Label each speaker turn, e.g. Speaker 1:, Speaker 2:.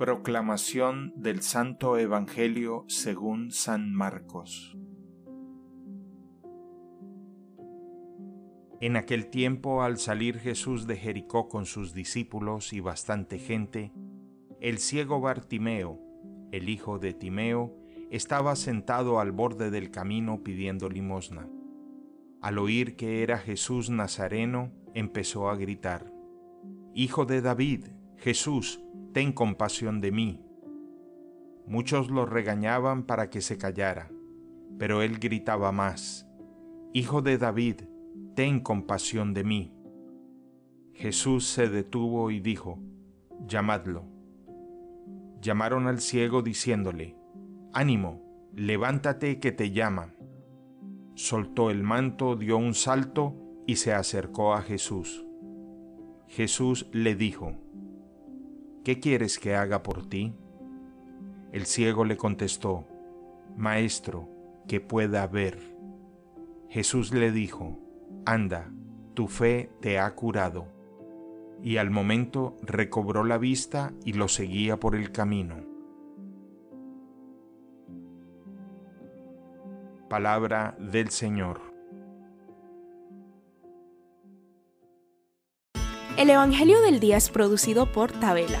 Speaker 1: Proclamación del Santo Evangelio según San Marcos. En aquel tiempo, al salir Jesús de Jericó con sus discípulos y bastante gente, el ciego Bartimeo, el hijo de Timeo, estaba sentado al borde del camino pidiendo limosna. Al oír que era Jesús Nazareno, empezó a gritar, Hijo de David, Jesús, ten compasión de mí. Muchos lo regañaban para que se callara, pero él gritaba más, Hijo de David, ten compasión de mí. Jesús se detuvo y dijo, llamadlo. Llamaron al ciego diciéndole, Ánimo, levántate que te llama. Soltó el manto, dio un salto y se acercó a Jesús. Jesús le dijo, ¿qué quieres que haga por ti? El ciego le contestó, Maestro, que pueda ver. Jesús le dijo, Anda, tu fe te ha curado. Y al momento recobró la vista y lo seguía por el camino. Palabra del Señor.
Speaker 2: El Evangelio del Día es producido por Tabela,